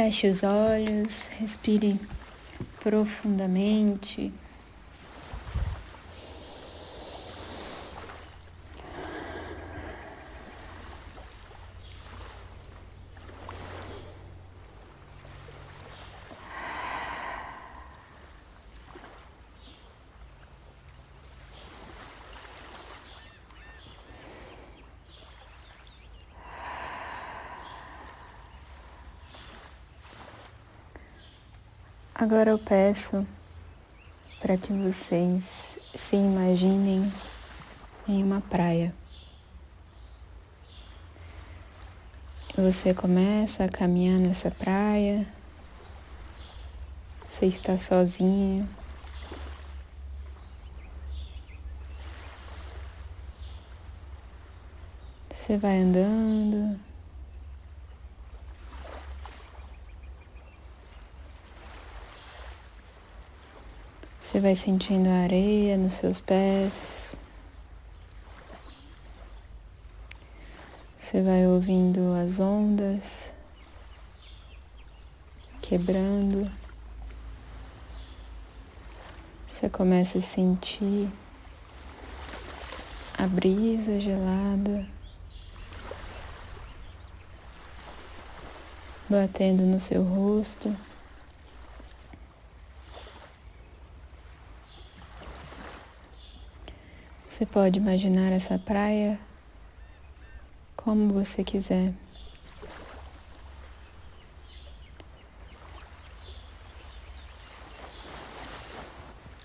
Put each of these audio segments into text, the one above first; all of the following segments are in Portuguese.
Feche os olhos, respire profundamente. Agora eu peço para que vocês se imaginem em uma praia. Você começa a caminhar nessa praia, você está sozinho. Você vai andando, Você vai sentindo a areia nos seus pés. Você vai ouvindo as ondas quebrando. Você começa a sentir a brisa gelada batendo no seu rosto. Você pode imaginar essa praia como você quiser.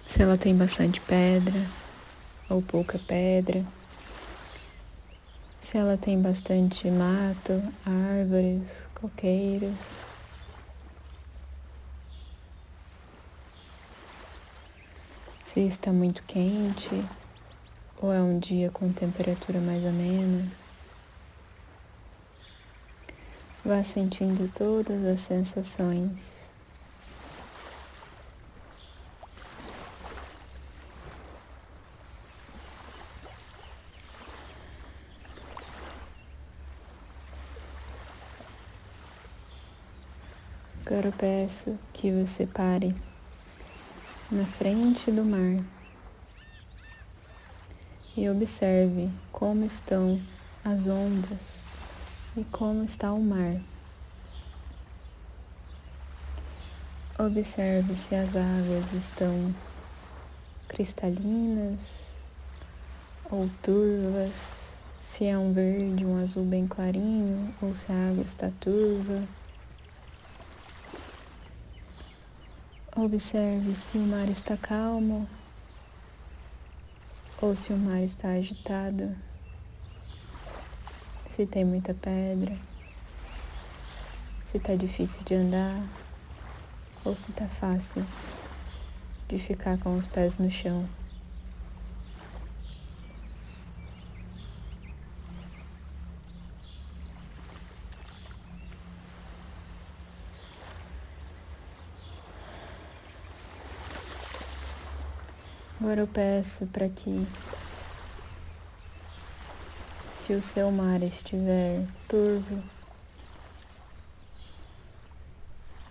Se ela tem bastante pedra ou pouca pedra. Se ela tem bastante mato, árvores, coqueiros. Se está muito quente ou é um dia com temperatura mais amena? Vá sentindo todas as sensações. Agora eu peço que você pare na frente do mar e observe como estão as ondas e como está o mar. Observe se as águas estão cristalinas ou turvas, se é um verde, um azul bem clarinho ou se a água está turva. Observe se o mar está calmo ou se o mar está agitado, se tem muita pedra, se está difícil de andar ou se está fácil de ficar com os pés no chão. Agora eu peço para que, se o seu mar estiver turvo,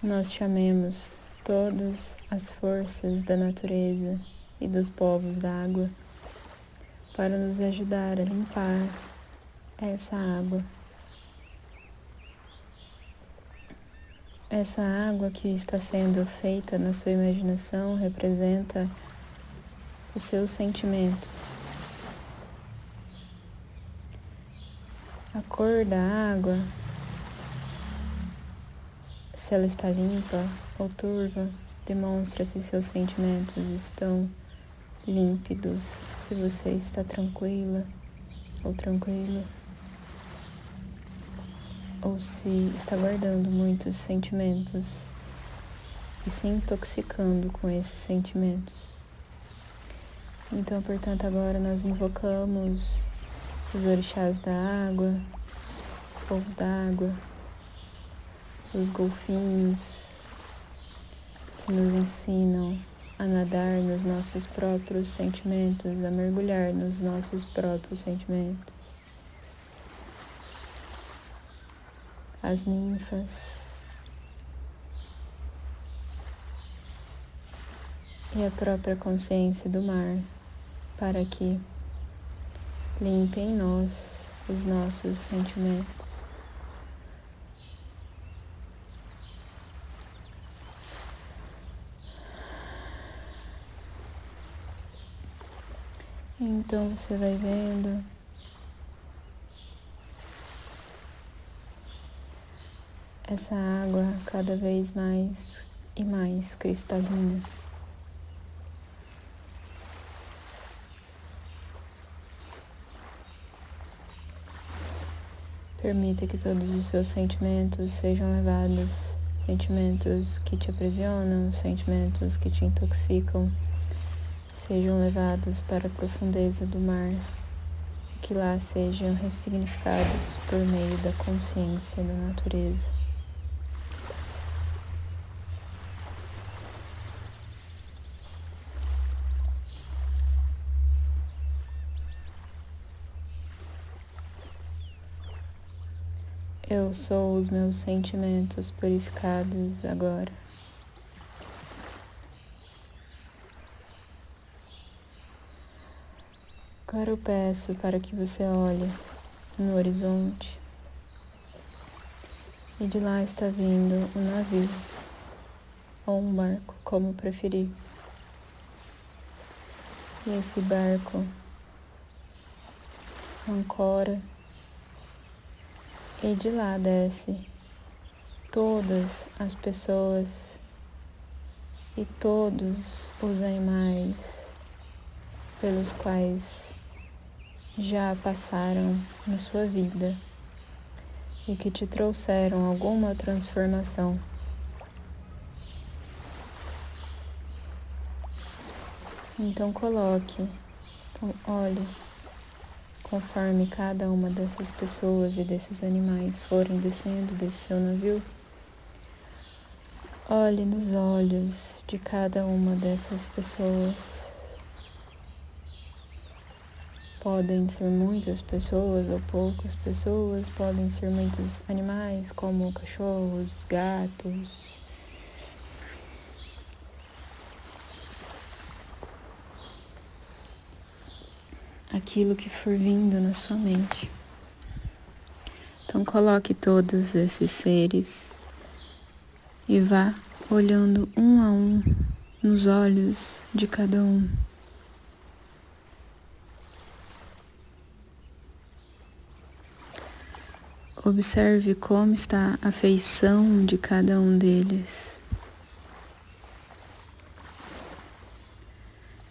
nós chamemos todas as forças da natureza e dos povos da água para nos ajudar a limpar essa água. Essa água que está sendo feita na sua imaginação representa os seus sentimentos. A cor da água, se ela está limpa ou turva, demonstra se seus sentimentos estão límpidos, se você está tranquila ou tranquilo, ou se está guardando muitos sentimentos e se intoxicando com esses sentimentos. Então, portanto, agora nós invocamos os orixás da água, o povo d'água, os golfinhos que nos ensinam a nadar nos nossos próprios sentimentos, a mergulhar nos nossos próprios sentimentos. As ninfas. E a própria consciência do mar para que limpe em nós os nossos sentimentos. Então você vai vendo essa água cada vez mais e mais cristalina. Permita que todos os seus sentimentos sejam levados, sentimentos que te aprisionam, sentimentos que te intoxicam, sejam levados para a profundeza do mar, que lá sejam ressignificados por meio da consciência da natureza. Sou os meus sentimentos purificados agora. Agora eu peço para que você olhe no horizonte e de lá está vindo um navio ou um barco, como preferir. E esse barco ancora e de lá desce todas as pessoas e todos os animais pelos quais já passaram na sua vida e que te trouxeram alguma transformação. Então coloque, então olhe conforme cada uma dessas pessoas e desses animais forem descendo desse seu navio. Olhe nos olhos de cada uma dessas pessoas Podem ser muitas pessoas ou poucas pessoas, podem ser muitos animais, como cachorros, gatos. Aquilo que for vindo na sua mente. Então, coloque todos esses seres e vá olhando um a um nos olhos de cada um. Observe como está a feição de cada um deles.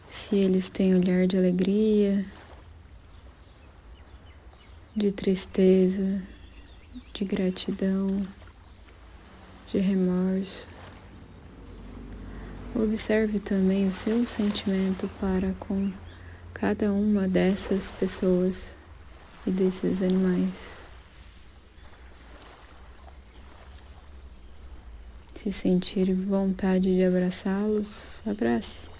Se eles têm olhar de alegria, de tristeza, de gratidão, de remorso. Observe também o seu sentimento para com cada uma dessas pessoas e desses animais. Se sentir vontade de abraçá-los, abrace.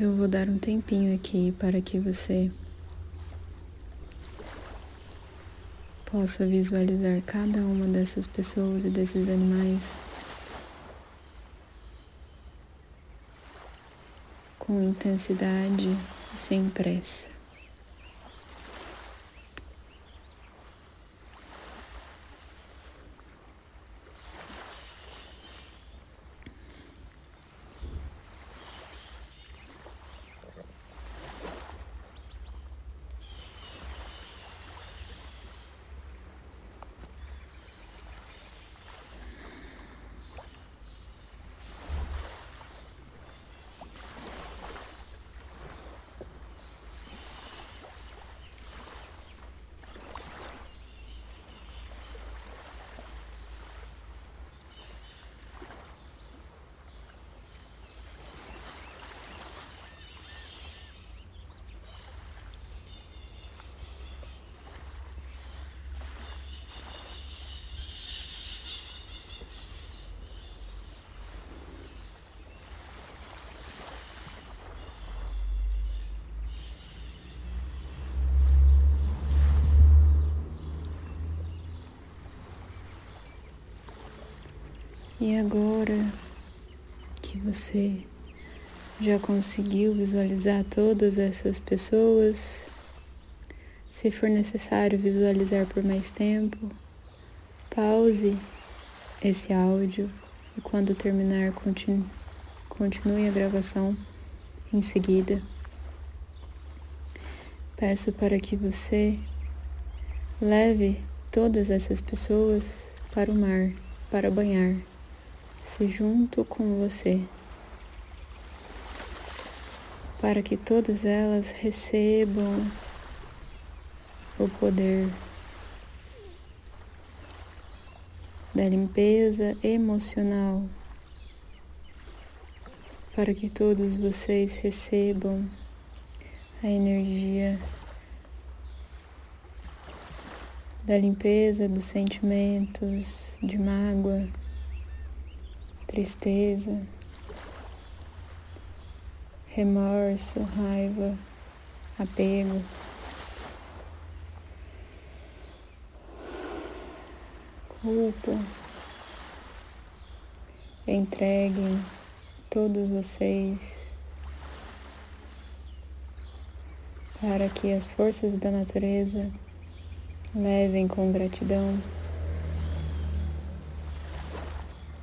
Eu vou dar um tempinho aqui para que você possa visualizar cada uma dessas pessoas e desses animais com intensidade e sem pressa. E agora que você já conseguiu visualizar todas essas pessoas, se for necessário visualizar por mais tempo, pause esse áudio e quando terminar continue, a gravação em seguida. Peço para que você leve todas essas pessoas para o mar, para banhar se junto com você, para que todas elas recebam o poder da limpeza emocional, para que todos vocês recebam a energia da limpeza dos sentimentos de mágoa tristeza, remorso, raiva, apego. Culpa. Entreguem todos vocês para que as forças da natureza levem com gratidão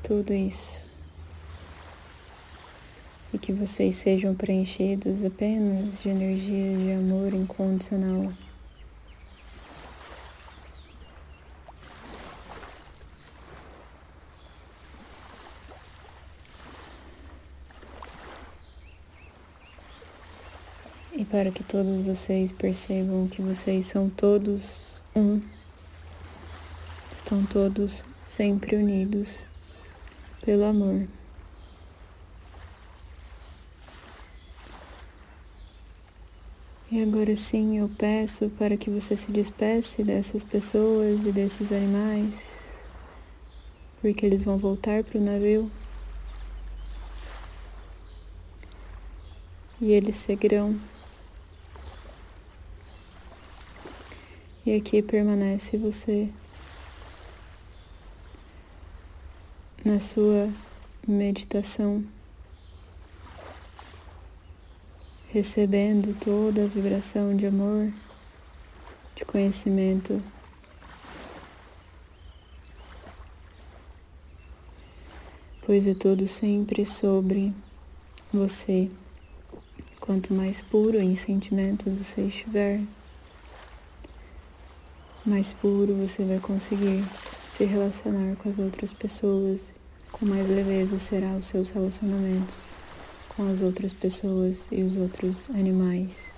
tudo isso. E que vocês sejam preenchidos apenas de energia de amor incondicional. E para que todos vocês percebam que vocês são todos um, estão todos sempre unidos pelo amor. E agora sim eu peço para que você se despece dessas pessoas e desses animais, porque eles vão voltar para o navio. E eles seguirão. E aqui permanece você. Na sua meditação, recebendo toda a vibração de amor, de conhecimento. Pois é tudo sempre sobre você. Quanto mais puro em sentimentos você estiver, mais puro você vai conseguir se relacionar com as outras pessoas, com mais leveza será os seus relacionamentos com as outras pessoas e os outros animais.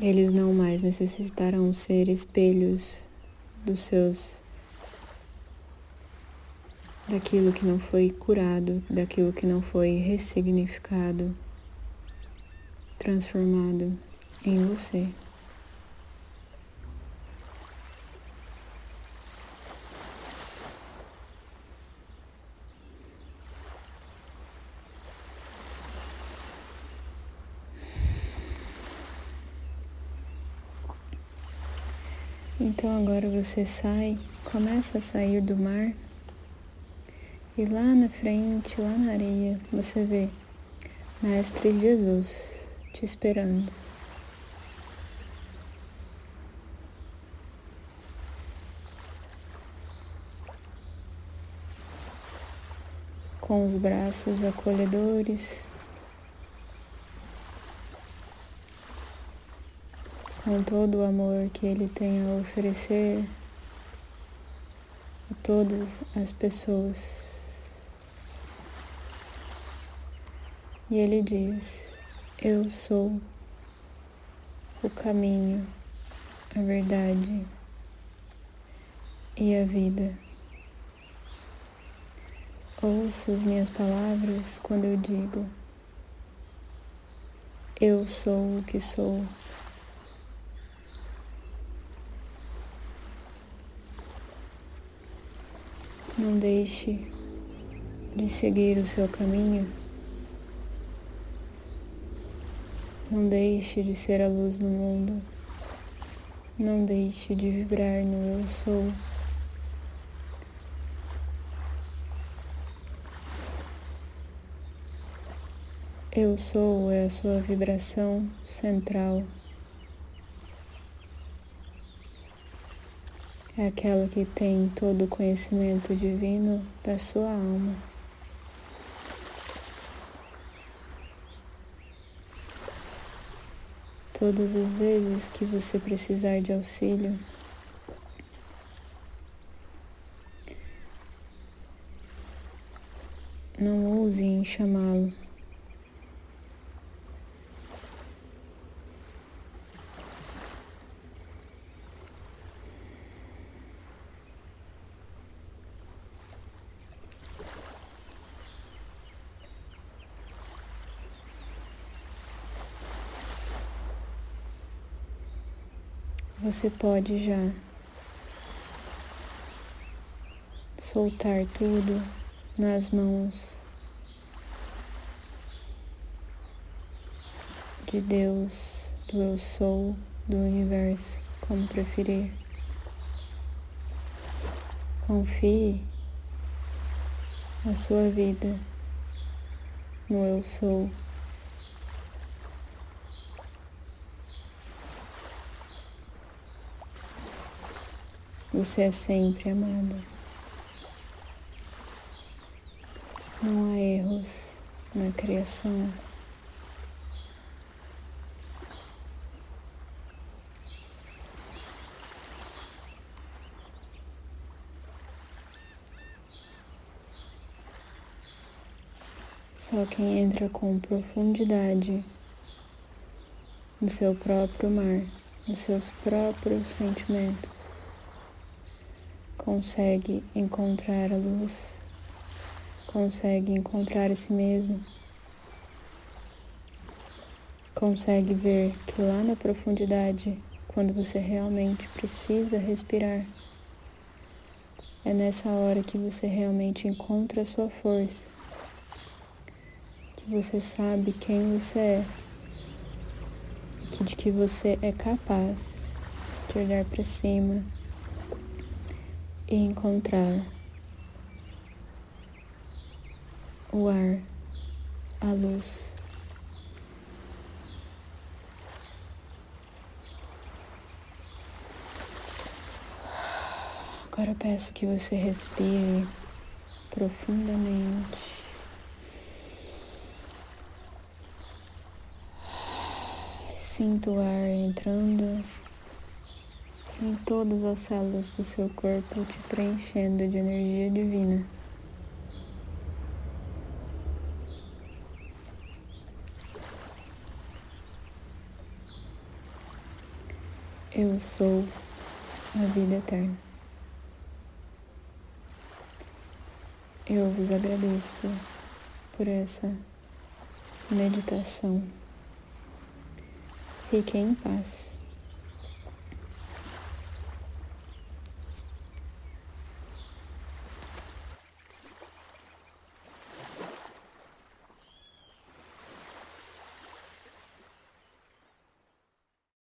Eles não mais necessitarão ser espelhos dos seus daquilo que não foi curado, daquilo que não foi ressignificado, transformado em você. Então agora você sai, começa a sair do mar e lá na frente, lá na areia, você vê Mestre Jesus te esperando. Com os braços acolhedores, com todo o amor que Ele tem a oferecer a todas as pessoas. E Ele diz: Eu sou o caminho, a verdade e a vida. Ouça as minhas palavras quando eu digo: Eu sou o que sou. Não deixe de seguir o seu caminho. Não deixe de ser a luz no mundo. Não deixe de vibrar no eu sou. Eu sou é a sua vibração central. É aquela que tem todo o conhecimento divino da sua alma. Todas as vezes que você precisar de auxílio, não ouse em chamá-lo. Você pode já soltar tudo nas mãos de Deus, do Eu Sou, do universo, como preferir. Confie a sua vida no Eu Sou. Você é sempre amado. Não há erros na criação. Só quem entra com profundidade no seu próprio mar, nos seus próprios sentimentos, consegue encontrar a luz, consegue encontrar a si mesmo, consegue ver que lá na profundidade, quando você realmente precisa respirar, é nessa hora que você realmente encontra a sua força, que você sabe quem você é, que de que você é capaz de olhar para cima e encontrar o ar, a luz. Agora peço que você respire profundamente. Sinta o ar entrando em todas as células do seu corpo, te preenchendo de energia divina. Eu sou a vida eterna. Eu vos agradeço por essa meditação. Fiquem em paz.